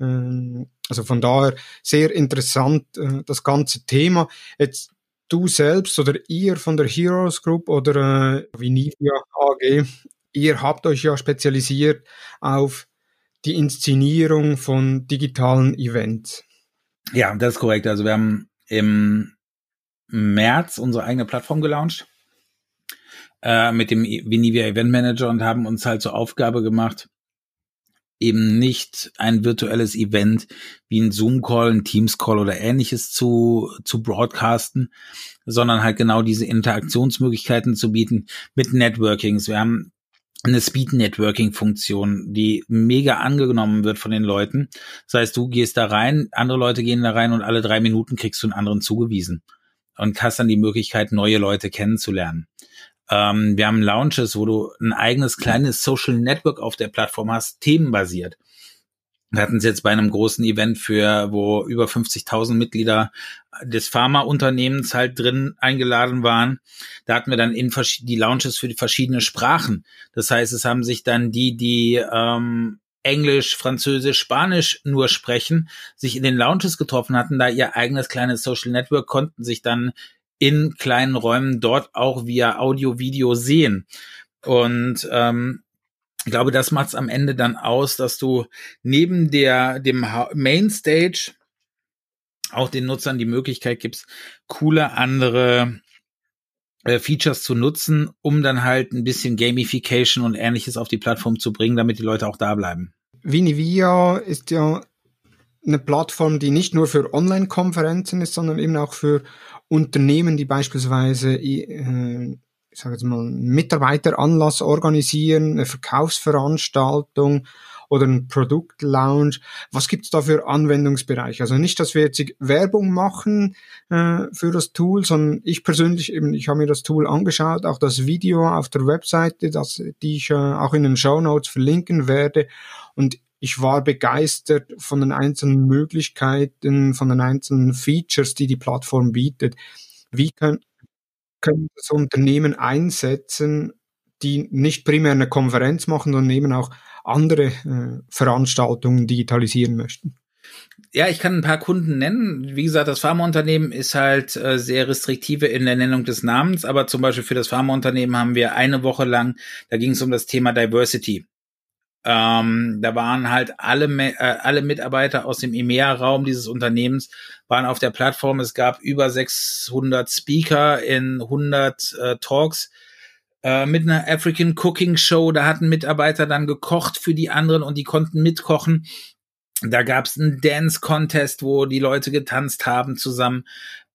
Äh, also von daher sehr interessant äh, das ganze Thema. Jetzt du selbst oder ihr von der Heroes Group oder äh, Vinivia AG, ihr habt euch ja spezialisiert auf die Inszenierung von digitalen Events.
Ja, das ist korrekt. Also wir haben im März unsere eigene Plattform gelauncht äh, mit dem Vinivia Event Manager und haben uns halt zur Aufgabe gemacht, eben nicht ein virtuelles Event wie ein Zoom-Call, ein Teams-Call oder ähnliches zu, zu broadcasten, sondern halt genau diese Interaktionsmöglichkeiten zu bieten mit Networkings. Wir haben eine Speed-Networking-Funktion, die mega angenommen wird von den Leuten. Das heißt, du gehst da rein, andere Leute gehen da rein und alle drei Minuten kriegst du einen anderen zugewiesen und hast dann die Möglichkeit, neue Leute kennenzulernen. Ähm, wir haben Launches, wo du ein eigenes kleines Social Network auf der Plattform hast, themenbasiert. Wir hatten es jetzt bei einem großen Event für, wo über 50.000 Mitglieder des Pharmaunternehmens halt drin eingeladen waren. Da hatten wir dann in die Launches für die verschiedenen Sprachen. Das heißt, es haben sich dann die, die ähm, Englisch, Französisch, Spanisch nur sprechen, sich in den Lounges getroffen hatten, da ihr eigenes kleines Social Network, konnten sich dann in kleinen Räumen dort auch via Audio, Video sehen. Und ähm, ich glaube, das macht es am Ende dann aus, dass du neben der dem Mainstage auch den Nutzern die Möglichkeit gibst, coole andere äh, Features zu nutzen, um dann halt ein bisschen Gamification und ähnliches auf die Plattform zu bringen, damit die Leute auch da bleiben.
Vinivia ist ja eine Plattform, die nicht nur für Online-Konferenzen ist, sondern eben auch für Unternehmen, die beispielsweise, äh, ich sage jetzt mal, Mitarbeiteranlass organisieren, eine Verkaufsveranstaltung oder ein Produktlaunch. Was gibt's da für Anwendungsbereiche? Also nicht, dass wir jetzt Werbung machen äh, für das Tool, sondern ich persönlich eben, ich habe mir das Tool angeschaut, auch das Video auf der Webseite, das, die ich äh, auch in den Show Notes verlinken werde. Und ich war begeistert von den einzelnen Möglichkeiten, von den einzelnen Features, die die Plattform bietet. Wie können, können das Unternehmen einsetzen, die nicht primär eine Konferenz machen, sondern eben auch andere äh, Veranstaltungen digitalisieren möchten?
Ja, ich kann ein paar Kunden nennen. Wie gesagt, das Pharmaunternehmen ist halt äh, sehr restriktive in der Nennung des Namens, aber zum Beispiel für das Pharmaunternehmen haben wir eine Woche lang, da ging es um das Thema Diversity. Ähm, da waren halt alle, äh, alle Mitarbeiter aus dem EMEA-Raum dieses Unternehmens waren auf der Plattform. Es gab über 600 Speaker in 100 äh, Talks. äh, mit einer African Cooking Show. Da hatten Mitarbeiter dann gekocht für die anderen und die konnten mitkochen. Da gab es einen Dance-Contest, wo die Leute getanzt haben zusammen.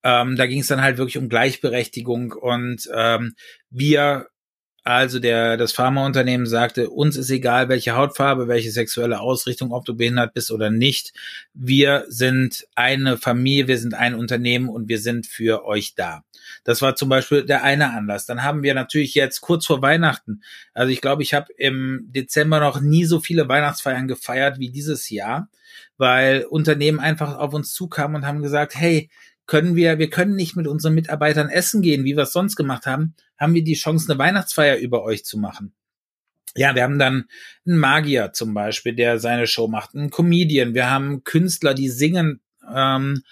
Ähm, da ging es dann halt wirklich um Gleichberechtigung und ähm, wir also der, das Pharmaunternehmen sagte, uns ist egal, welche Hautfarbe, welche sexuelle Ausrichtung, ob du behindert bist oder nicht. Wir sind eine Familie, wir sind ein Unternehmen und wir sind für euch da. Das war zum Beispiel der eine Anlass. Dann haben wir natürlich jetzt kurz vor Weihnachten, also ich glaube, ich habe im Dezember noch nie so viele Weihnachtsfeiern gefeiert wie dieses Jahr, weil Unternehmen einfach auf uns zukamen und haben gesagt, hey, können wir, wir können nicht mit unseren Mitarbeitern essen gehen, wie wir es sonst gemacht haben, haben wir die Chance, eine Weihnachtsfeier über euch zu machen. Ja, wir haben dann einen Magier zum Beispiel, der seine Show macht, einen Comedian, wir haben Künstler, die singen ähm,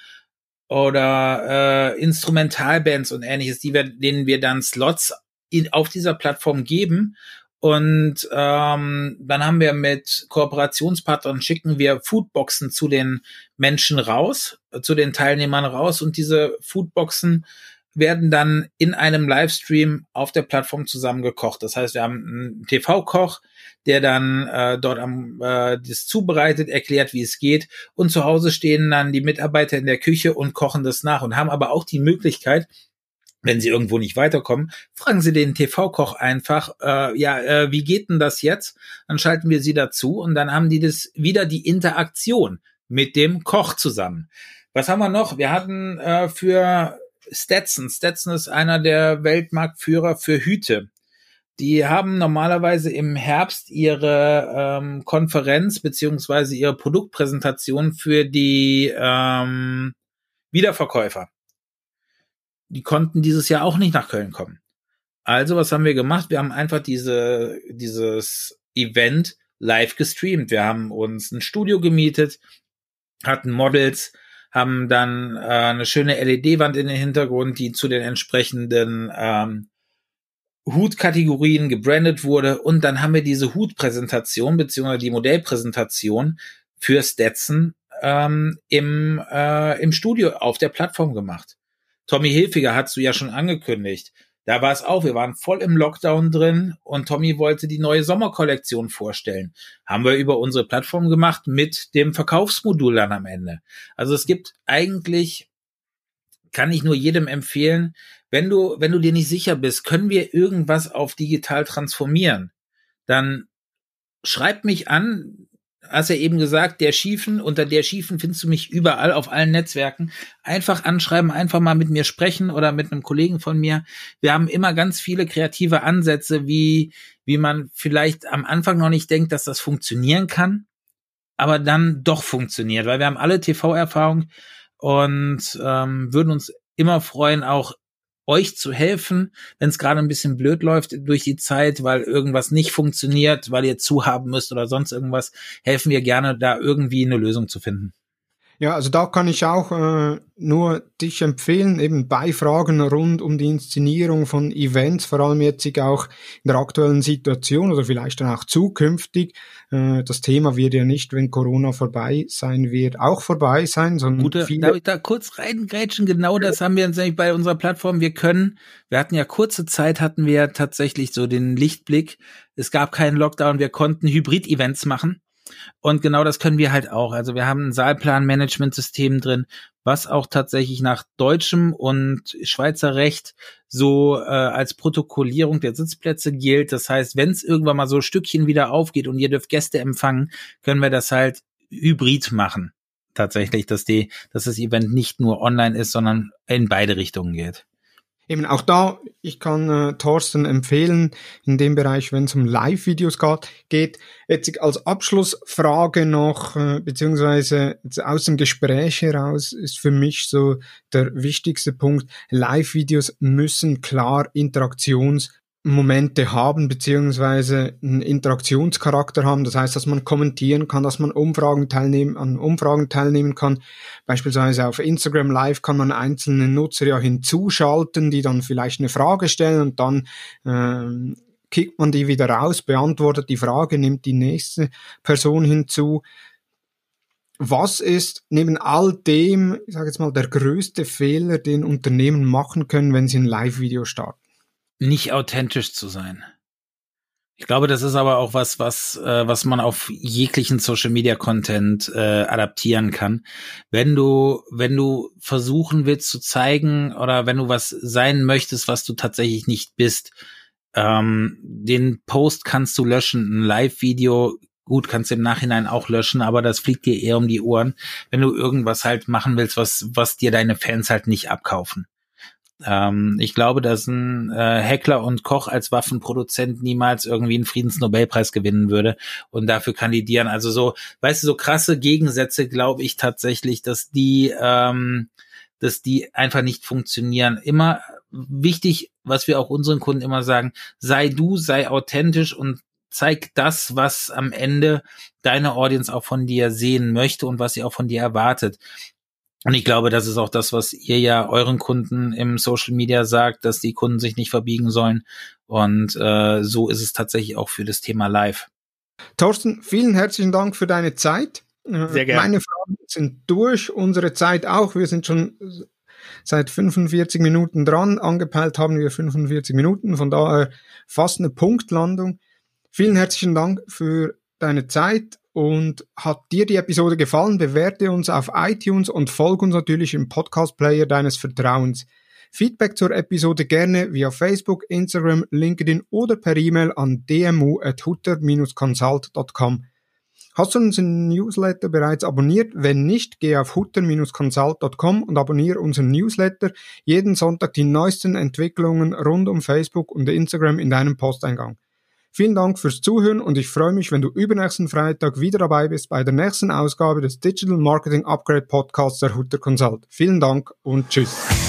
oder äh, Instrumentalbands und ähnliches, die wir, denen wir dann Slots in, auf dieser Plattform geben. Und ähm, dann haben wir mit Kooperationspartnern schicken wir Foodboxen zu den Menschen raus, zu den Teilnehmern raus und diese Foodboxen werden dann in einem Livestream auf der Plattform zusammengekocht. Das heißt, wir haben einen TV-Koch, der dann äh, dort am äh, das zubereitet, erklärt, wie es geht. Und zu Hause stehen dann die Mitarbeiter in der Küche und kochen das nach und haben aber auch die Möglichkeit, wenn Sie irgendwo nicht weiterkommen, fragen Sie den TV-Koch einfach, äh, ja, äh, wie geht denn das jetzt? Dann schalten wir Sie dazu und dann haben die das wieder die Interaktion mit dem Koch zusammen. Was haben wir noch? Wir hatten äh, für Stetson, Stetson ist einer der Weltmarktführer für Hüte. Die haben normalerweise im Herbst ihre ähm, Konferenz beziehungsweise ihre Produktpräsentation für die ähm, Wiederverkäufer die konnten dieses Jahr auch nicht nach Köln kommen. Also, was haben wir gemacht? Wir haben einfach diese, dieses Event live gestreamt. Wir haben uns ein Studio gemietet, hatten Models, haben dann äh, eine schöne LED-Wand in den Hintergrund, die zu den entsprechenden ähm, Hutkategorien gebrandet wurde. Und dann haben wir diese Hutpräsentation beziehungsweise die Modellpräsentation für Stetson ähm, im, äh, im Studio auf der Plattform gemacht. Tommy Hilfiger hast du ja schon angekündigt. Da war es auch, wir waren voll im Lockdown drin und Tommy wollte die neue Sommerkollektion vorstellen. Haben wir über unsere Plattform gemacht mit dem Verkaufsmodul dann am Ende. Also es gibt eigentlich, kann ich nur jedem empfehlen, wenn du, wenn du dir nicht sicher bist, können wir irgendwas auf digital transformieren, dann schreib mich an, hast ja eben gesagt, der Schiefen, unter der Schiefen findest du mich überall auf allen Netzwerken. Einfach anschreiben, einfach mal mit mir sprechen oder mit einem Kollegen von mir. Wir haben immer ganz viele kreative Ansätze, wie, wie man vielleicht am Anfang noch nicht denkt, dass das funktionieren kann, aber dann doch funktioniert, weil wir haben alle TV-Erfahrung und ähm, würden uns immer freuen, auch euch zu helfen, wenn es gerade ein bisschen blöd läuft durch die Zeit, weil irgendwas nicht funktioniert, weil ihr zu haben müsst oder sonst irgendwas, helfen wir gerne, da irgendwie eine Lösung zu finden.
Ja, also da kann ich auch äh, nur dich empfehlen, eben bei Fragen rund um die Inszenierung von Events, vor allem jetzt auch in der aktuellen Situation oder vielleicht dann auch zukünftig. Äh, das Thema wird ja nicht, wenn Corona vorbei sein wird, auch vorbei sein, sondern
Gute, viele darf ich da kurz reingrätschen? Genau das haben wir nämlich bei unserer Plattform. Wir können, wir hatten ja kurze Zeit, hatten wir tatsächlich so den Lichtblick. Es gab keinen Lockdown, wir konnten Hybrid-Events machen. Und genau das können wir halt auch. Also wir haben ein Saalplan-Management-System drin, was auch tatsächlich nach deutschem und Schweizer Recht so äh, als Protokollierung der Sitzplätze gilt. Das heißt, wenn es irgendwann mal so Stückchen wieder aufgeht und ihr dürft Gäste empfangen, können wir das halt hybrid machen. Tatsächlich, dass die, dass das Event nicht nur online ist, sondern in beide Richtungen geht.
Eben auch da, ich kann äh, Thorsten empfehlen, in dem Bereich, wenn es um Live-Videos geht. Jetzt als Abschlussfrage noch, äh, beziehungsweise aus dem Gespräch heraus ist für mich so der wichtigste Punkt, Live-Videos müssen klar Interaktions- Momente haben, beziehungsweise einen Interaktionscharakter haben. Das heißt, dass man kommentieren kann, dass man Umfragen teilnehmen, an Umfragen teilnehmen kann. Beispielsweise auf Instagram Live kann man einzelne Nutzer ja hinzuschalten, die dann vielleicht eine Frage stellen und dann ähm, kickt man die wieder raus, beantwortet die Frage, nimmt die nächste Person hinzu. Was ist neben all dem, ich sage jetzt mal, der größte Fehler, den Unternehmen machen können, wenn sie ein Live-Video starten?
Nicht authentisch zu sein. Ich glaube, das ist aber auch was, was, äh, was man auf jeglichen Social Media Content äh, adaptieren kann. Wenn du, wenn du versuchen willst zu zeigen oder wenn du was sein möchtest, was du tatsächlich nicht bist, ähm, den Post kannst du löschen, ein Live-Video gut, kannst du im Nachhinein auch löschen, aber das fliegt dir eher um die Ohren, wenn du irgendwas halt machen willst, was, was dir deine Fans halt nicht abkaufen. Ähm, ich glaube, dass ein äh, Heckler und Koch als Waffenproduzent niemals irgendwie einen Friedensnobelpreis gewinnen würde und dafür kandidieren. Also so, weißt du, so krasse Gegensätze glaube ich tatsächlich, dass die, ähm, dass die einfach nicht funktionieren. Immer wichtig, was wir auch unseren Kunden immer sagen, sei du, sei authentisch und zeig das, was am Ende deine Audience auch von dir sehen möchte und was sie auch von dir erwartet. Und ich glaube, das ist auch das, was ihr ja euren Kunden im Social Media sagt, dass die Kunden sich nicht verbiegen sollen. Und äh, so ist es tatsächlich auch für das Thema Live.
Thorsten, vielen herzlichen Dank für deine Zeit.
Äh, Sehr gerne.
Meine Fragen sind durch, unsere Zeit auch. Wir sind schon seit 45 Minuten dran. Angepeilt haben wir 45 Minuten, von daher fast eine Punktlandung. Vielen herzlichen Dank für deine Zeit und hat dir die Episode gefallen, bewerte uns auf iTunes und folge uns natürlich im Podcast-Player deines Vertrauens. Feedback zur Episode gerne via Facebook, Instagram, LinkedIn oder per E-Mail an dmu.hutter-consult.com. Hast du unseren Newsletter bereits abonniert? Wenn nicht, geh auf hutter-consult.com und abonniere unseren Newsletter. Jeden Sonntag die neuesten Entwicklungen rund um Facebook und Instagram in deinem Posteingang. Vielen Dank fürs Zuhören und ich freue mich, wenn du übernächsten Freitag wieder dabei bist bei der nächsten Ausgabe des Digital Marketing Upgrade Podcasts der Hutter Consult. Vielen Dank und tschüss.